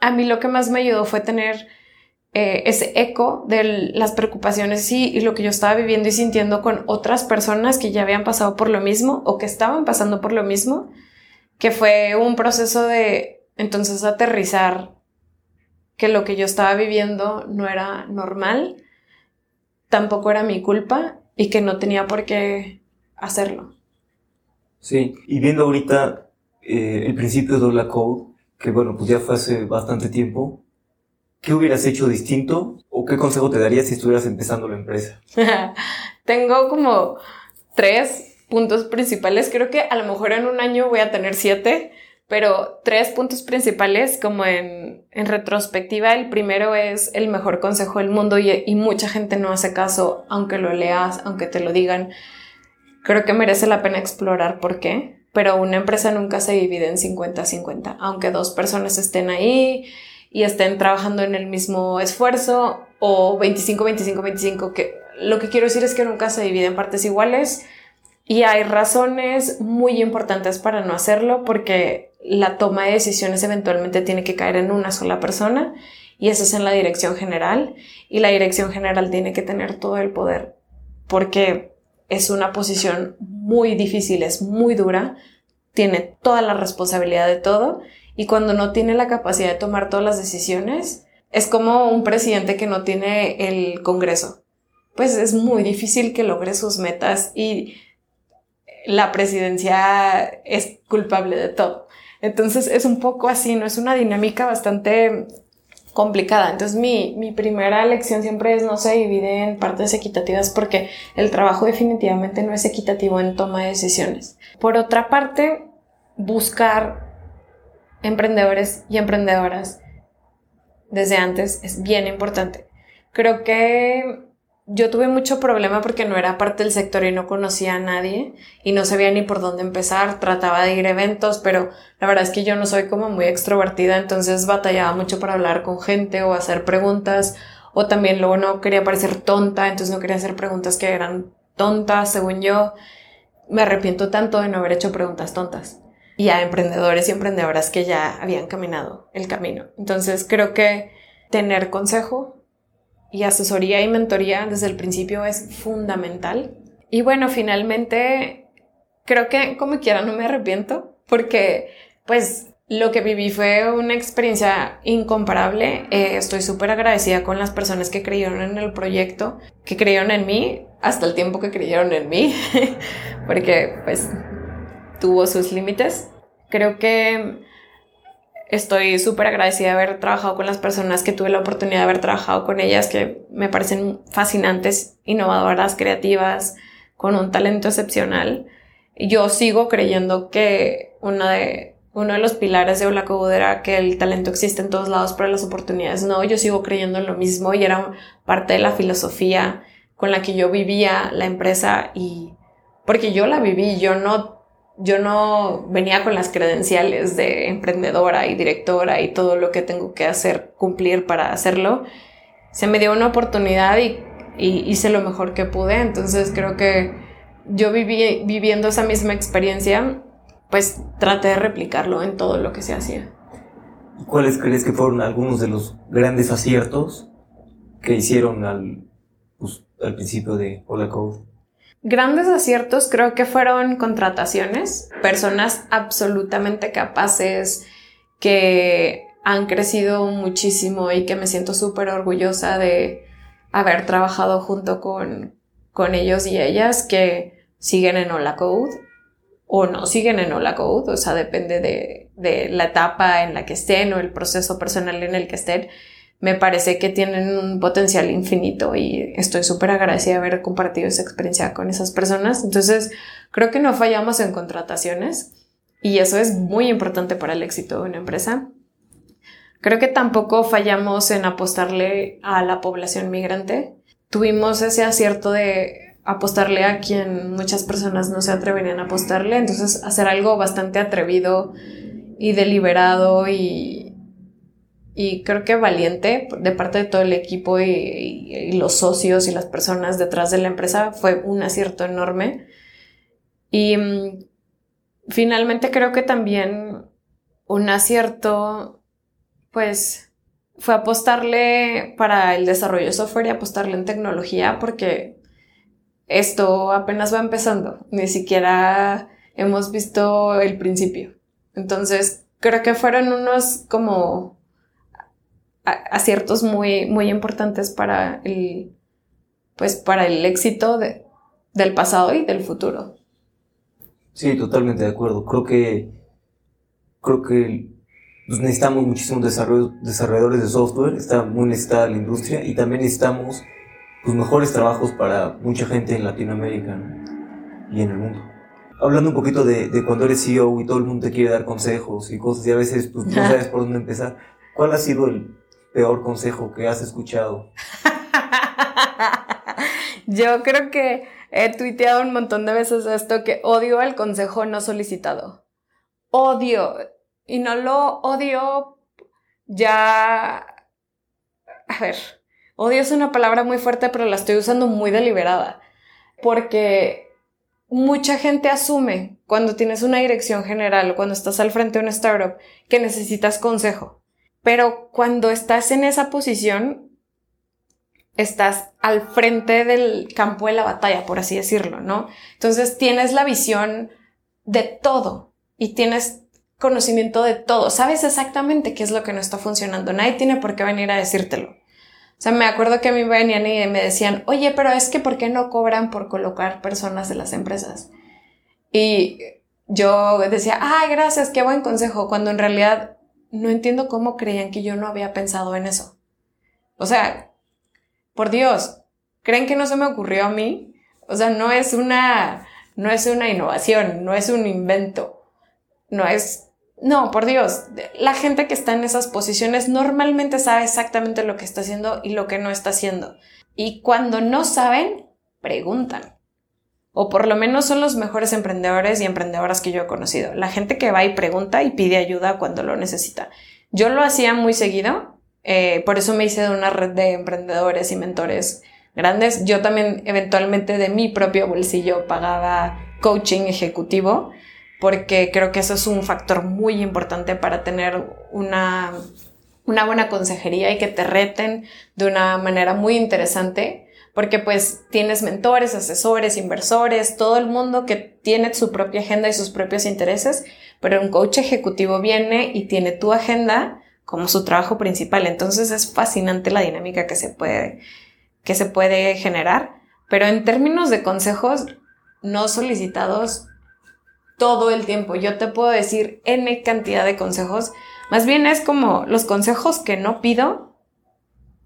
a mí lo que más me ayudó fue tener eh, ese eco de las preocupaciones y, y lo que yo estaba viviendo y sintiendo con otras personas que ya habían pasado por lo mismo o que estaban pasando por lo mismo, que fue un proceso de entonces aterrizar que lo que yo estaba viviendo no era normal, tampoco era mi culpa y que no tenía por qué hacerlo. Sí, y viendo ahorita eh, el principio de la Code, que bueno, pues ya fue hace bastante tiempo, ¿qué hubieras hecho distinto o qué consejo te darías si estuvieras empezando la empresa? Tengo como tres puntos principales, creo que a lo mejor en un año voy a tener siete, pero tres puntos principales como en, en, retrospectiva. El primero es el mejor consejo del mundo y, mucha gente no hace caso, aunque lo leas, aunque te lo digan. Creo que merece la pena explorar por qué. pero una empresa nunca se divide en 50-50, aunque dos personas estén ahí y estén trabajando en el mismo esfuerzo o 25-25-25, que lo que quiero decir es que nunca se divide en partes iguales y hay razones muy importantes para no hacerlo porque la toma de decisiones eventualmente tiene que caer en una sola persona y eso es en la dirección general y la dirección general tiene que tener todo el poder porque es una posición muy difícil, es muy dura, tiene toda la responsabilidad de todo y cuando no tiene la capacidad de tomar todas las decisiones, es como un presidente que no tiene el Congreso. Pues es muy difícil que logre sus metas y la presidencia es culpable de todo. Entonces es un poco así, ¿no? Es una dinámica bastante complicada. Entonces mi, mi primera lección siempre es no se divide en partes equitativas porque el trabajo definitivamente no es equitativo en toma de decisiones. Por otra parte, buscar emprendedores y emprendedoras desde antes es bien importante. Creo que yo tuve mucho problema porque no era parte del sector y no conocía a nadie y no sabía ni por dónde empezar. Trataba de ir a eventos, pero la verdad es que yo no soy como muy extrovertida, entonces batallaba mucho para hablar con gente o hacer preguntas. O también luego no quería parecer tonta, entonces no quería hacer preguntas que eran tontas, según yo. Me arrepiento tanto de no haber hecho preguntas tontas y a emprendedores y emprendedoras que ya habían caminado el camino. Entonces creo que tener consejo y asesoría y mentoría desde el principio es fundamental. Y bueno, finalmente creo que como quiera no me arrepiento porque pues lo que viví fue una experiencia incomparable. Eh, estoy súper agradecida con las personas que creyeron en el proyecto, que creyeron en mí hasta el tiempo que creyeron en mí, porque pues tuvo sus límites. Creo que estoy súper agradecida de haber trabajado con las personas que tuve la oportunidad de haber trabajado con ellas, que me parecen fascinantes, innovadoras, creativas, con un talento excepcional. Yo sigo creyendo que uno de, uno de los pilares de Hola era que el talento existe en todos lados, pero las oportunidades no. Yo sigo creyendo en lo mismo y era parte de la filosofía con la que yo vivía la empresa y porque yo la viví, yo no yo no venía con las credenciales de emprendedora y directora y todo lo que tengo que hacer, cumplir para hacerlo. Se me dio una oportunidad y, hice lo mejor que pude. Entonces creo que yo viví, viviendo esa misma experiencia, pues traté de replicarlo en todo lo que se hacía. ¿Cuáles crees que fueron algunos de los grandes aciertos que hicieron al, pues, al principio de Hola Code? Grandes aciertos creo que fueron contrataciones, personas absolutamente capaces que han crecido muchísimo y que me siento súper orgullosa de haber trabajado junto con, con ellos y ellas que siguen en Hola Code o no siguen en Hola Code, o sea, depende de, de la etapa en la que estén o el proceso personal en el que estén me parece que tienen un potencial infinito y estoy súper agradecida de haber compartido esa experiencia con esas personas. Entonces, creo que no fallamos en contrataciones y eso es muy importante para el éxito de una empresa. Creo que tampoco fallamos en apostarle a la población migrante. Tuvimos ese acierto de apostarle a quien muchas personas no se atreverían a apostarle, entonces hacer algo bastante atrevido y deliberado y, y creo que valiente de parte de todo el equipo y, los socios y las personas detrás de la empresa fue un acierto enorme. Y mm, finalmente creo que también un acierto, pues, fue apostarle para el desarrollo de software y apostarle en tecnología porque esto apenas va empezando, ni siquiera hemos visto el principio. Entonces, creo que fueron unos como aciertos muy, muy importantes para el, pues, para el éxito de, del pasado y del futuro. Sí, totalmente de acuerdo. Creo que, creo que pues, necesitamos muchísimos desarrolladores de software, está muy necesitada la industria y también necesitamos pues, mejores trabajos para mucha gente en Latinoamérica y en el mundo. Hablando un poquito de, de, cuando eres CEO y todo el mundo te quiere dar consejos y cosas y a veces pues, no sabes por dónde empezar, ¿cuál ha sido el peor consejo que has escuchado? Yo creo que he tuiteado un montón de veces esto que odio el consejo no solicitado. Odio. Y no lo odio ya... A ver, odio es una palabra muy fuerte, pero la estoy usando muy deliberada. Porque mucha gente asume cuando tienes una dirección general cuando estás al frente de una startup que necesitas consejo. Pero cuando estás en esa posición, estás al frente del campo de la batalla, por así decirlo, ¿no? Entonces tienes la visión de todo y tienes conocimiento de todo. Sabes exactamente qué es lo que no está funcionando. Nadie tiene por qué venir a decírtelo. O sea, me acuerdo que a mí venían y me decían, oye, pero es que ¿por qué no cobran por colocar personas de las empresas? Y yo decía, ay, gracias, qué buen consejo, cuando en realidad no entiendo cómo creían que yo no había pensado en eso. O sea, por Dios, ¿creen que no se me ocurrió a mí? O sea, no es una, no es una innovación, no es un invento, no es, no, por Dios, la gente que está en esas posiciones normalmente sabe exactamente lo que está haciendo y lo que no está haciendo. Y cuando no saben, preguntan. O por lo menos son los mejores emprendedores y emprendedoras que yo he conocido. La gente que va y pregunta y pide ayuda cuando lo necesita. Yo lo hacía muy seguido eh, por eso me hice de una red de emprendedores y mentores grandes. Yo también eventualmente de mi propio bolsillo pagaba coaching ejecutivo porque creo que eso es un factor muy importante para tener una, una buena consejería y que te reten de una manera muy interesante porque pues tienes mentores, asesores, inversores, todo el mundo que tiene su propia agenda y sus propios intereses, pero un coach ejecutivo viene y tiene tu agenda como su trabajo principal. Entonces es fascinante la dinámica que se puede, que se puede generar. Pero en términos de consejos no solicitados todo el tiempo, yo te puedo decir N cantidad de consejos. Más bien es como los consejos que no pido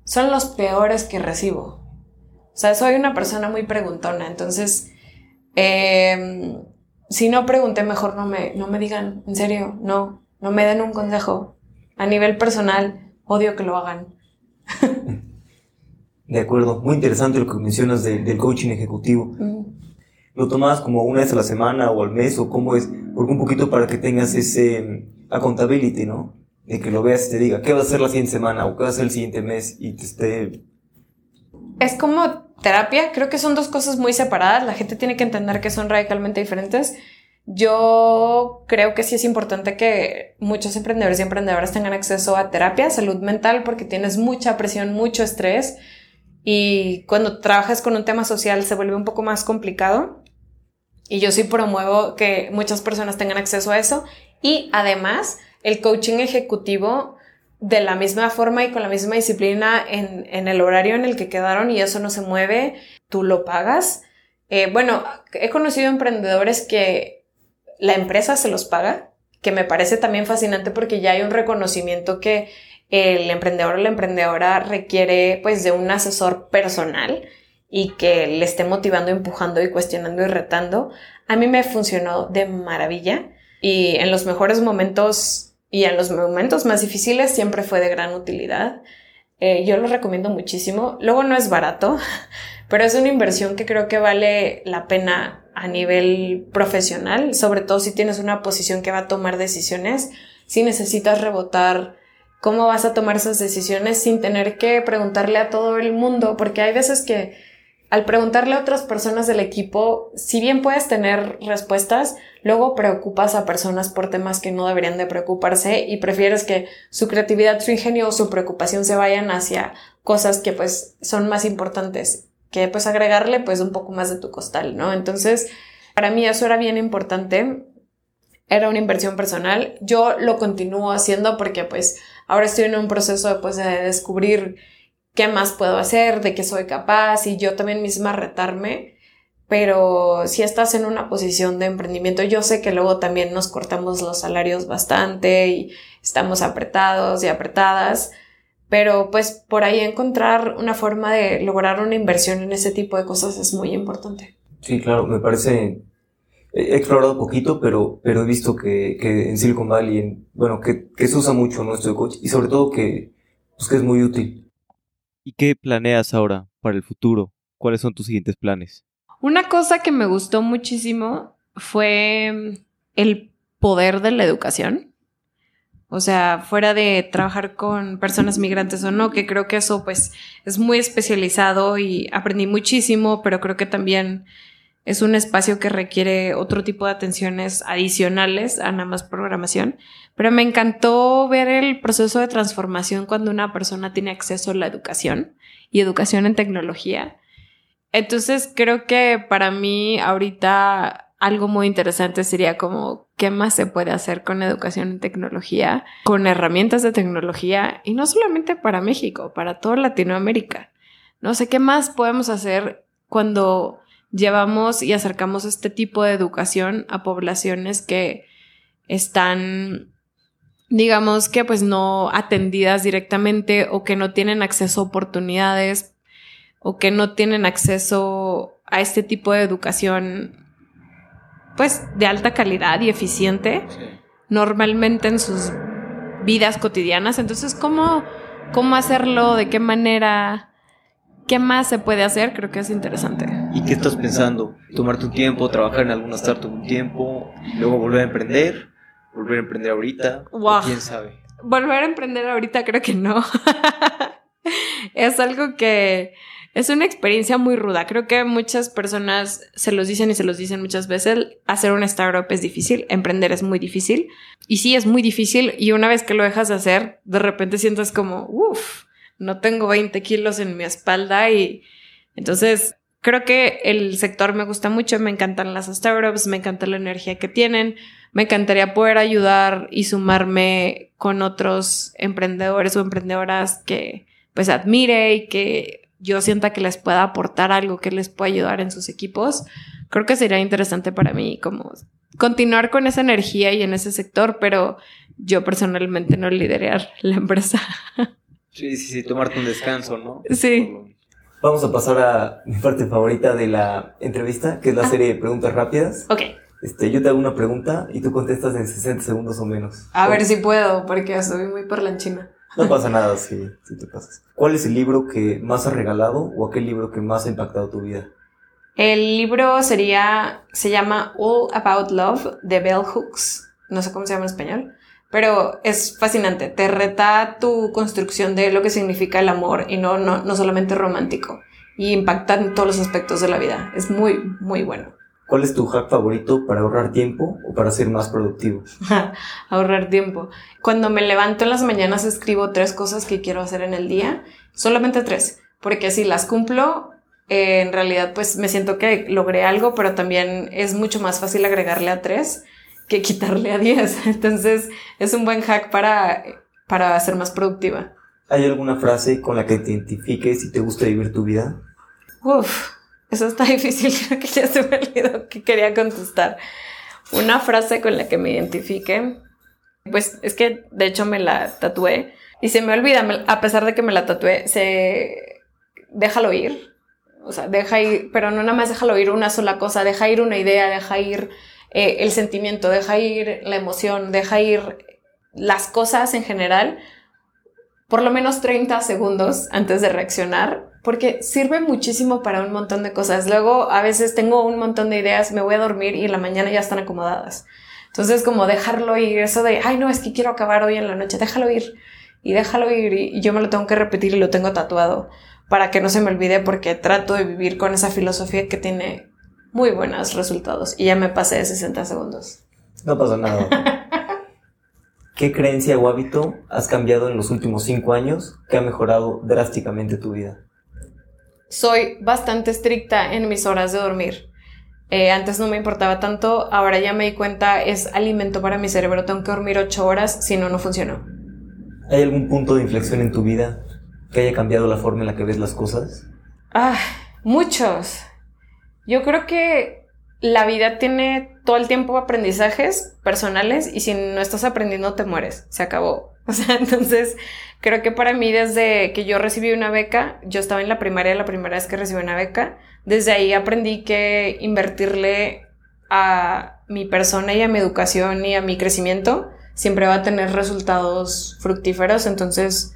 son los peores que recibo. O sea, soy una persona muy preguntona, entonces, em, si no pregunté, mejor no me, no me digan, en serio, no, no me den un consejo a nivel personal, odio que lo hagan. De acuerdo, muy interesante lo que mencionas del coaching ejecutivo. ¿Lo tomas como una vez a la semana o al mes o cómo es? Porque un poquito para que tengas ese mm, accountability, ¿no? De que lo veas y te diga, ¿qué vas a hacer la siguiente semana o qué vas a hacer el siguiente mes? Y te esté... Es como terapia, creo que son dos cosas muy separadas, la gente tiene que entender que son radicalmente diferentes. Yo creo que sí es importante que muchos emprendedores y emprendedoras tengan acceso a terapia, salud mental, porque tienes mucha presión, mucho estrés y cuando trabajas con un tema social se vuelve un poco más complicado. Y yo sí promuevo que muchas personas tengan acceso a eso. Y además, el coaching ejecutivo de la misma forma y con la misma disciplina en, en el horario en el que quedaron y eso no se mueve, tú lo pagas. Eh, bueno, he conocido emprendedores que la empresa se los paga, que me parece también fascinante porque ya hay un reconocimiento que el emprendedor o la emprendedora requiere pues de un asesor personal y que le esté motivando, empujando y cuestionando y retando. A mí me funcionó de maravilla y en los mejores momentos y en los momentos más difíciles siempre fue de gran utilidad. Eh, yo lo recomiendo muchísimo. Luego no es barato, pero es una inversión que creo que vale la pena a nivel profesional, sobre todo si tienes una posición que va a tomar decisiones, si necesitas rebotar cómo vas a tomar esas decisiones sin tener que preguntarle a todo el mundo, porque hay veces que al preguntarle a otras personas del equipo, si bien puedes tener respuestas, luego preocupas a personas por temas que no deberían de preocuparse y prefieres que su creatividad, su ingenio o su preocupación se vayan hacia cosas que pues son más importantes que pues agregarle pues un poco más de tu costal, ¿no? Entonces, para mí eso era bien importante, era una inversión personal, yo lo continúo haciendo porque pues ahora estoy en un proceso pues de descubrir qué más puedo hacer, de qué soy capaz y yo también misma retarme, pero si estás en una posición de emprendimiento, yo sé que luego también nos cortamos los salarios bastante y estamos apretados y apretadas, pero pues por ahí encontrar una forma de lograr una inversión en ese tipo de cosas es muy importante. Sí, claro, me parece, he explorado poquito, pero, pero he visto que, que en Silicon Valley, en, bueno, que, que, se usa mucho nuestro coach y sobre todo que, pues, que es muy útil. ¿Y qué planeas ahora para el futuro? ¿Cuáles son tus siguientes planes? Una cosa que me gustó muchísimo fue el poder de la educación. O sea, fuera de trabajar con personas migrantes o no, que creo que eso pues es muy especializado y aprendí muchísimo, pero creo que también es un espacio que requiere otro tipo de atenciones adicionales a nada más programación. Pero me encantó ver el proceso de transformación cuando una persona tiene acceso a la educación y educación en tecnología. Entonces creo que para mí ahorita algo muy interesante sería como qué más se puede hacer con educación en tecnología, con herramientas de tecnología y no solamente para México, para toda Latinoamérica. No sé qué más podemos hacer cuando llevamos y acercamos este tipo de educación a poblaciones que están digamos que pues no atendidas directamente o que no tienen acceso a oportunidades o que no tienen acceso a este tipo de educación pues de alta calidad y eficiente normalmente en sus vidas cotidianas. Entonces, ¿cómo, ¿cómo hacerlo? ¿De qué manera? ¿Qué más se puede hacer? Creo que es interesante. ¿Y qué estás pensando? ¿Tomarte un tiempo, trabajar en alguna startup un tiempo, luego volver a emprender? ¿Volver a emprender ahorita? ¿Quién sabe? Volver a emprender ahorita creo que no. es algo que es una experiencia muy ruda. Creo que muchas personas se los dicen y se los dicen muchas veces. Hacer una startup es difícil, emprender es muy difícil. Y sí, es muy difícil. Y una vez que lo dejas de hacer, de repente sientes como, uff, no tengo 20 kilos en mi espalda. Y entonces creo que el sector me gusta mucho. Me encantan las startups, me encanta la energía que tienen. Me encantaría poder ayudar y sumarme con otros emprendedores o emprendedoras que pues admire y que yo sienta que les pueda aportar algo que les pueda ayudar en sus equipos, creo que sería interesante para mí como continuar con esa energía y en ese sector, pero yo personalmente no liderar la empresa. Sí, sí, sí, tomarte un descanso, ¿no? Sí. Vamos a pasar a mi parte favorita de la entrevista, que es la ah. serie de preguntas rápidas. Ok. Este, yo te hago una pregunta y tú contestas en 60 segundos o menos. A ver si puedo, porque soy muy parlanchina. No pasa nada si, si te pasas. ¿Cuál es el libro que más has regalado o aquel libro que más ha impactado tu vida? El libro sería, se llama All About Love de Bell Hooks. No sé cómo se llama en español, pero es fascinante. Te reta tu construcción de lo que significa el amor y no, no, no solamente romántico. Y impacta en todos los aspectos de la vida. Es muy, muy bueno. ¿Cuál es tu hack favorito para ahorrar tiempo o para ser más productivo? ahorrar tiempo. Cuando me levanto en las mañanas escribo tres cosas que quiero hacer en el día, solamente tres, porque si las cumplo, eh, en realidad pues me siento que logré algo, pero también es mucho más fácil agregarle a tres que quitarle a diez. Entonces es un buen hack para, para ser más productiva. ¿Hay alguna frase con la que te identifiques y te gusta vivir tu vida? Uf, eso está difícil, creo que ya se me olvidó que quería contestar. Una frase con la que me identifique, pues es que de hecho me la tatué y se me olvida, a pesar de que me la tatué, se déjalo ir. O sea, deja ir, pero no nada más déjalo ir una sola cosa, deja ir una idea, deja ir eh, el sentimiento, deja ir la emoción, deja ir las cosas en general, por lo menos 30 segundos antes de reaccionar porque sirve muchísimo para un montón de cosas. Luego a veces tengo un montón de ideas, me voy a dormir y en la mañana ya están acomodadas. Entonces como dejarlo ir, eso de, ay no, es que quiero acabar hoy en la noche, déjalo ir y déjalo ir y yo me lo tengo que repetir y lo tengo tatuado para que no se me olvide porque trato de vivir con esa filosofía que tiene muy buenos resultados y ya me pasé de 60 segundos. No pasa nada. ¿Qué creencia o hábito has cambiado en los últimos cinco años que ha mejorado drásticamente tu vida? soy bastante estricta en mis horas de dormir. Eh, antes no me importaba tanto, ahora ya me di cuenta, es alimento para mi cerebro, tengo que dormir ocho horas, si no, no funcionó. ¿Hay algún punto de inflexión en tu vida que haya cambiado la forma en la que ves las cosas? Ah, muchos. Yo creo que la vida tiene todo el tiempo aprendizajes personales y si no estás aprendiendo te mueres, se acabó. O sea, entonces creo que para mí desde que yo recibí una beca, yo estaba en la primaria la primera vez que recibí una beca, desde ahí aprendí que invertirle a mi persona y a mi educación y a mi crecimiento siempre va a tener resultados fructíferos. Entonces,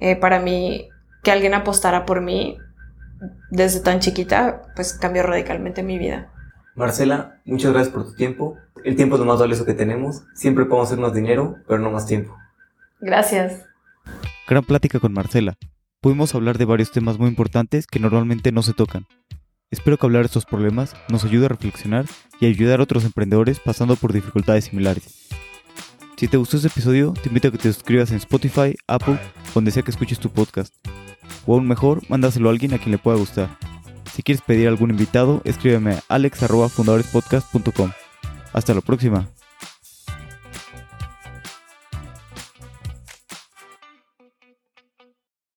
eh, para mí, que alguien apostara por mí desde tan chiquita, pues cambió radicalmente mi vida. Marcela, muchas gracias por tu tiempo. El tiempo es lo más valioso que tenemos. Siempre podemos hacer más dinero, pero no más tiempo. Gracias. Gran plática con Marcela. Pudimos hablar de varios temas muy importantes que normalmente no se tocan. Espero que hablar de estos problemas nos ayude a reflexionar y ayudar a otros emprendedores pasando por dificultades similares. Si te gustó este episodio, te invito a que te suscribas en Spotify, Apple, donde sea que escuches tu podcast. O aún mejor, mándaselo a alguien a quien le pueda gustar. Si quieres pedir algún invitado, escríbeme a alex.fundadorespodcast.com. Hasta la próxima.